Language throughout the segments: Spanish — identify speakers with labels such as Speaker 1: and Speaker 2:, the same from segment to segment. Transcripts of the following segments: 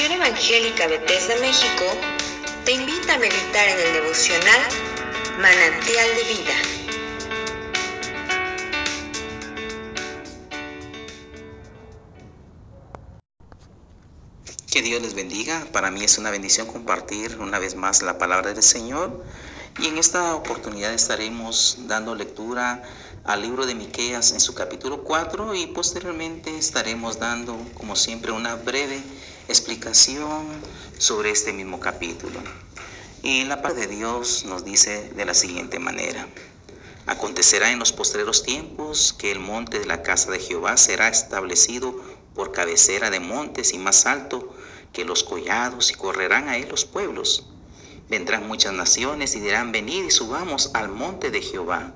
Speaker 1: Evangélica Bethesda México te invita a meditar en el devocional Manantial de Vida.
Speaker 2: Que Dios les bendiga. Para mí es una bendición compartir una vez más la palabra del Señor. Y en esta oportunidad estaremos dando lectura al libro de Miqueas en su capítulo 4 y posteriormente estaremos dando, como siempre, una breve explicación sobre este mismo capítulo. Y la palabra de Dios nos dice de la siguiente manera. Acontecerá en los postreros tiempos que el monte de la casa de Jehová será establecido por cabecera de montes y más alto que los collados y correrán a él los pueblos. Vendrán muchas naciones y dirán, venid y subamos al monte de Jehová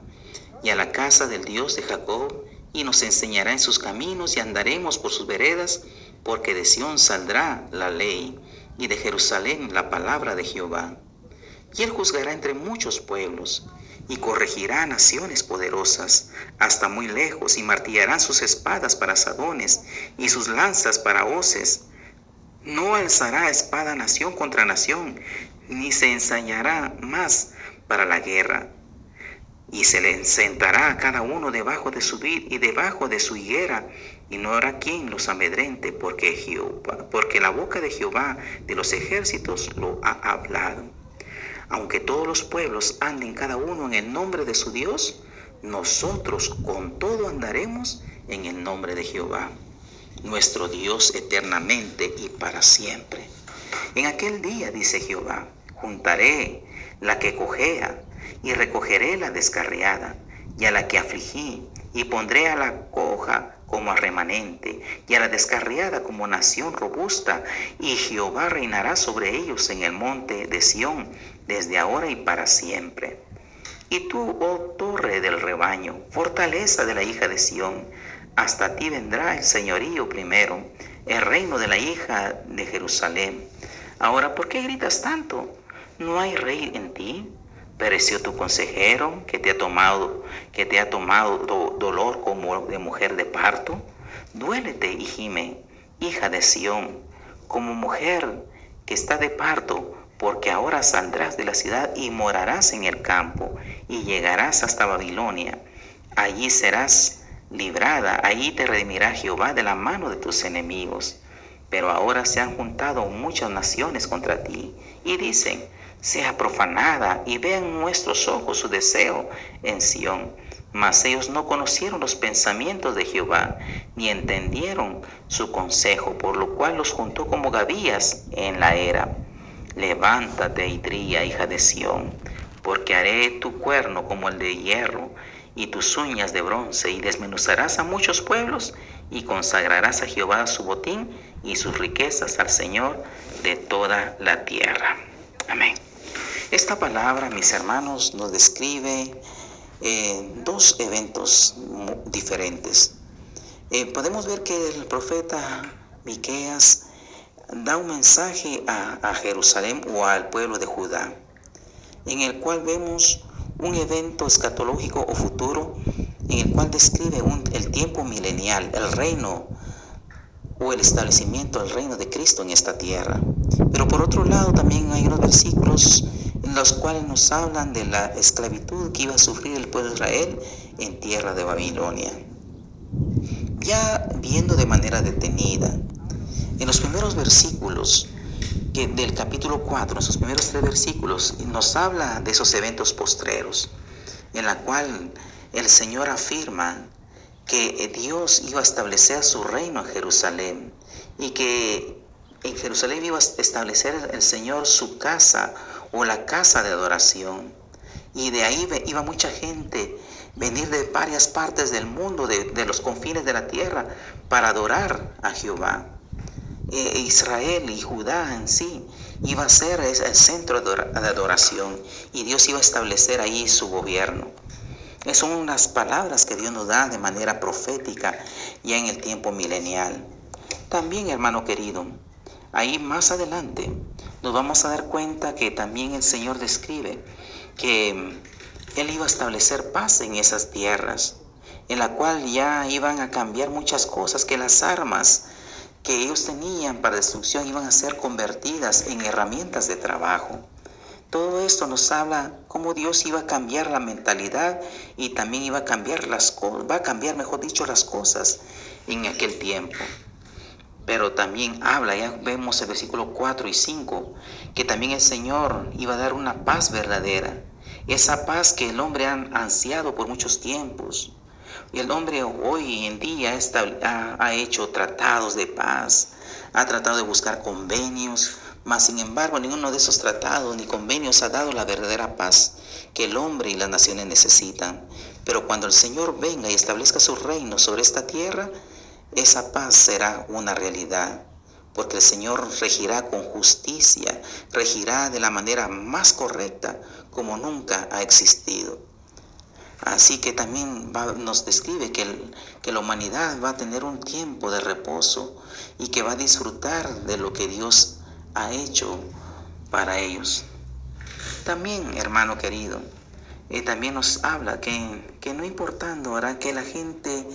Speaker 2: y a la casa del Dios de Jacob y nos enseñará en sus caminos y andaremos por sus veredas porque de Sión saldrá la ley y de Jerusalén la palabra de Jehová. Y él juzgará entre muchos pueblos y corregirá naciones poderosas hasta muy lejos y martillarán sus espadas para sadones y sus lanzas para hoces. No alzará espada nación contra nación, ni se ensañará más para la guerra y se le sentará a cada uno debajo de su vid y debajo de su higuera, y no habrá quien los amedrente, porque, Jehová, porque la boca de Jehová de los ejércitos lo ha hablado. Aunque todos los pueblos anden cada uno en el nombre de su Dios, nosotros con todo andaremos en el nombre de Jehová, nuestro Dios eternamente y para siempre. En aquel día, dice Jehová, juntaré la que cojea y recogeré la descarriada y a la que afligí y pondré a la coja como a remanente y a la descarriada como nación robusta y Jehová reinará sobre ellos en el monte de Sión desde ahora y para siempre. Y tú, oh torre del rebaño, fortaleza de la hija de Sión, hasta ti vendrá el señorío primero, el reino de la hija de Jerusalén. Ahora, ¿por qué gritas tanto? ¿No hay rey en ti? ¿Pereció tu consejero que te ha tomado, que te ha tomado dolor como de mujer de parto? Duélete y gime, hija de Sión, como mujer que está de parto, porque ahora saldrás de la ciudad y morarás en el campo, y llegarás hasta Babilonia. Allí serás librada, allí te redimirá Jehová de la mano de tus enemigos. Pero ahora se han juntado muchas naciones contra ti y dicen, sea profanada y vean nuestros ojos su deseo en Sión. Mas ellos no conocieron los pensamientos de Jehová, ni entendieron su consejo, por lo cual los juntó como gavillas en la era. Levántate trilla, hija de Sión, porque haré tu cuerno como el de hierro y tus uñas de bronce, y desmenuzarás a muchos pueblos, y consagrarás a Jehová su botín y sus riquezas al Señor de toda la tierra. Amén. Esta palabra, mis hermanos, nos describe eh, dos eventos diferentes. Eh, podemos ver que el profeta Miqueas da un mensaje a, a Jerusalén o al pueblo de Judá, en el cual vemos un evento escatológico o futuro en el cual describe el tiempo milenial, el reino o el establecimiento del reino de Cristo en esta tierra. Pero por otro lado también hay unos versículos en los cuales nos hablan de la esclavitud que iba a sufrir el pueblo de Israel en tierra de Babilonia. Ya viendo de manera detenida, en los primeros versículos del capítulo 4, en sus primeros tres versículos, nos habla de esos eventos postreros, en la cual el Señor afirma que Dios iba a establecer su reino en Jerusalén y que en Jerusalén iba a establecer el Señor su casa o la casa de adoración. Y de ahí iba mucha gente venir de varias partes del mundo, de, de los confines de la tierra, para adorar a Jehová. Eh, Israel y Judá en sí iba a ser el centro de adoración y Dios iba a establecer ahí su gobierno. Esas son las palabras que Dios nos da de manera profética ya en el tiempo milenial. También, hermano querido, ahí más adelante nos vamos a dar cuenta que también el Señor describe que Él iba a establecer paz en esas tierras, en la cual ya iban a cambiar muchas cosas, que las armas que ellos tenían para destrucción iban a ser convertidas en herramientas de trabajo. Todo esto nos habla cómo Dios iba a cambiar la mentalidad y también iba a cambiar las cosas, va a cambiar, mejor dicho, las cosas en aquel tiempo. Pero también habla, ya vemos el versículo 4 y 5, que también el Señor iba a dar una paz verdadera, esa paz que el hombre ha ansiado por muchos tiempos. Y el hombre hoy en día ha, ha hecho tratados de paz, ha tratado de buscar convenios, mas sin embargo ninguno de esos tratados ni convenios ha dado la verdadera paz que el hombre y las naciones necesitan. Pero cuando el Señor venga y establezca su reino sobre esta tierra, esa paz será una realidad. Porque el Señor regirá con justicia, regirá de la manera más correcta como nunca ha existido. Así que también nos describe que, que la humanidad va a tener un tiempo de reposo y que va a disfrutar de lo que Dios ha hecho para ellos. También, hermano querido, eh, también nos habla que, que no importando ahora que la gente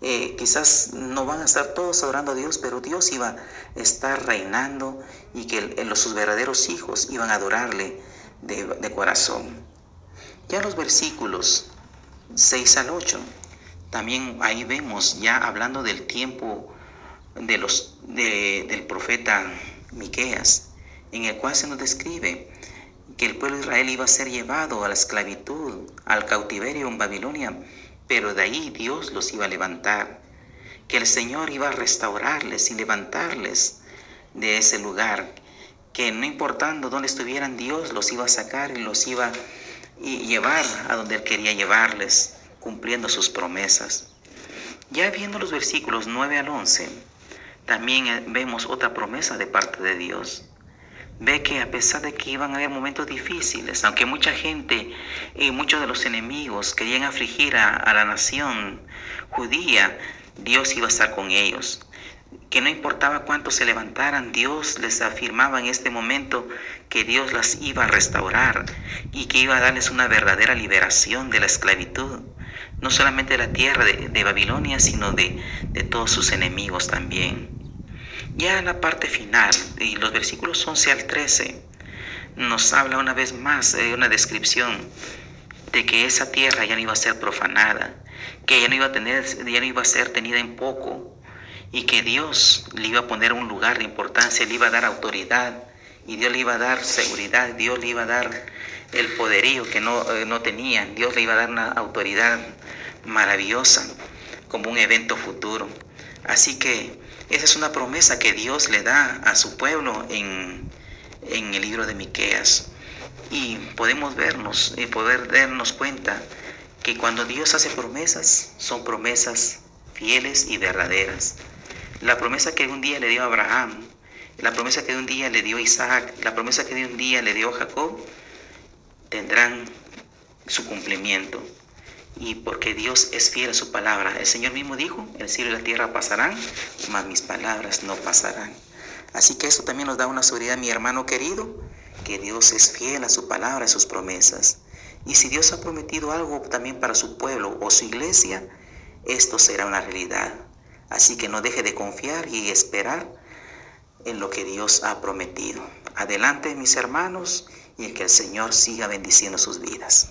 Speaker 2: eh, quizás no van a estar todos adorando a Dios, pero Dios iba a estar reinando y que los, sus verdaderos hijos iban a adorarle de, corazón. Ya los versículos 6 al 8. También ahí vemos ya hablando del tiempo de los, del profeta Miqueas, en el cual se nos describe que el pueblo de Israel iba a ser llevado a la esclavitud, al cautiverio en Babilonia, pero de ahí Dios los iba a levantar, que el Señor iba a restaurarles y levantarles de ese lugar, que no importando dónde estuvieran, Dios los iba a sacar y los iba a llevar a donde Él quería llevarles, cumpliendo sus promesas. Ya viendo los versículos 9 al 11, también eh, vemos otra promesa de parte de Dios. Ve que a pesar de que iban a haber momentos difíciles, aunque mucha gente y muchos de los enemigos querían afligir a, la nación judía, Dios iba a estar con ellos que no importaba cuánto se levantaran, Dios les afirmaba en este momento que Dios las iba a restaurar y que iba a darles una verdadera liberación de la esclavitud, no solamente de la tierra de, Babilonia, sino de, todos sus enemigos también. Ya en la parte final, y los versículos 11 al 13, nos habla una vez más de una descripción de que esa tierra ya no iba a ser profanada, que ya no iba a, tener, ya no iba a ser tenida en poco, y que Dios le iba a poner un lugar de importancia, le iba a dar autoridad y Dios le iba a dar seguridad, Dios le iba a dar el poderío que no, eh, no tenía, Dios le iba a dar una autoridad maravillosa como un evento futuro. Así que esa es una promesa que Dios le da a su pueblo en, en el libro de Miqueas. Y podemos vernos y poder darnos cuenta que cuando Dios hace promesas, son promesas fieles y verdaderas. La promesa que un día le dio a Abraham, la promesa que un día le dio Isaac, la promesa que un día le dio Jacob, tendrán su cumplimiento. Y porque Dios es fiel a su palabra. El Señor mismo dijo, el cielo y la tierra pasarán, mas mis palabras no pasarán. Así que eso también nos da una seguridad, mi hermano querido, que Dios es fiel a su palabra, a sus promesas. Y si Dios ha prometido algo también para su pueblo o su iglesia, esto será una realidad. Así que no deje de confiar y esperar en lo que Dios ha prometido. Adelante mis hermanos y que el Señor siga bendiciendo sus vidas.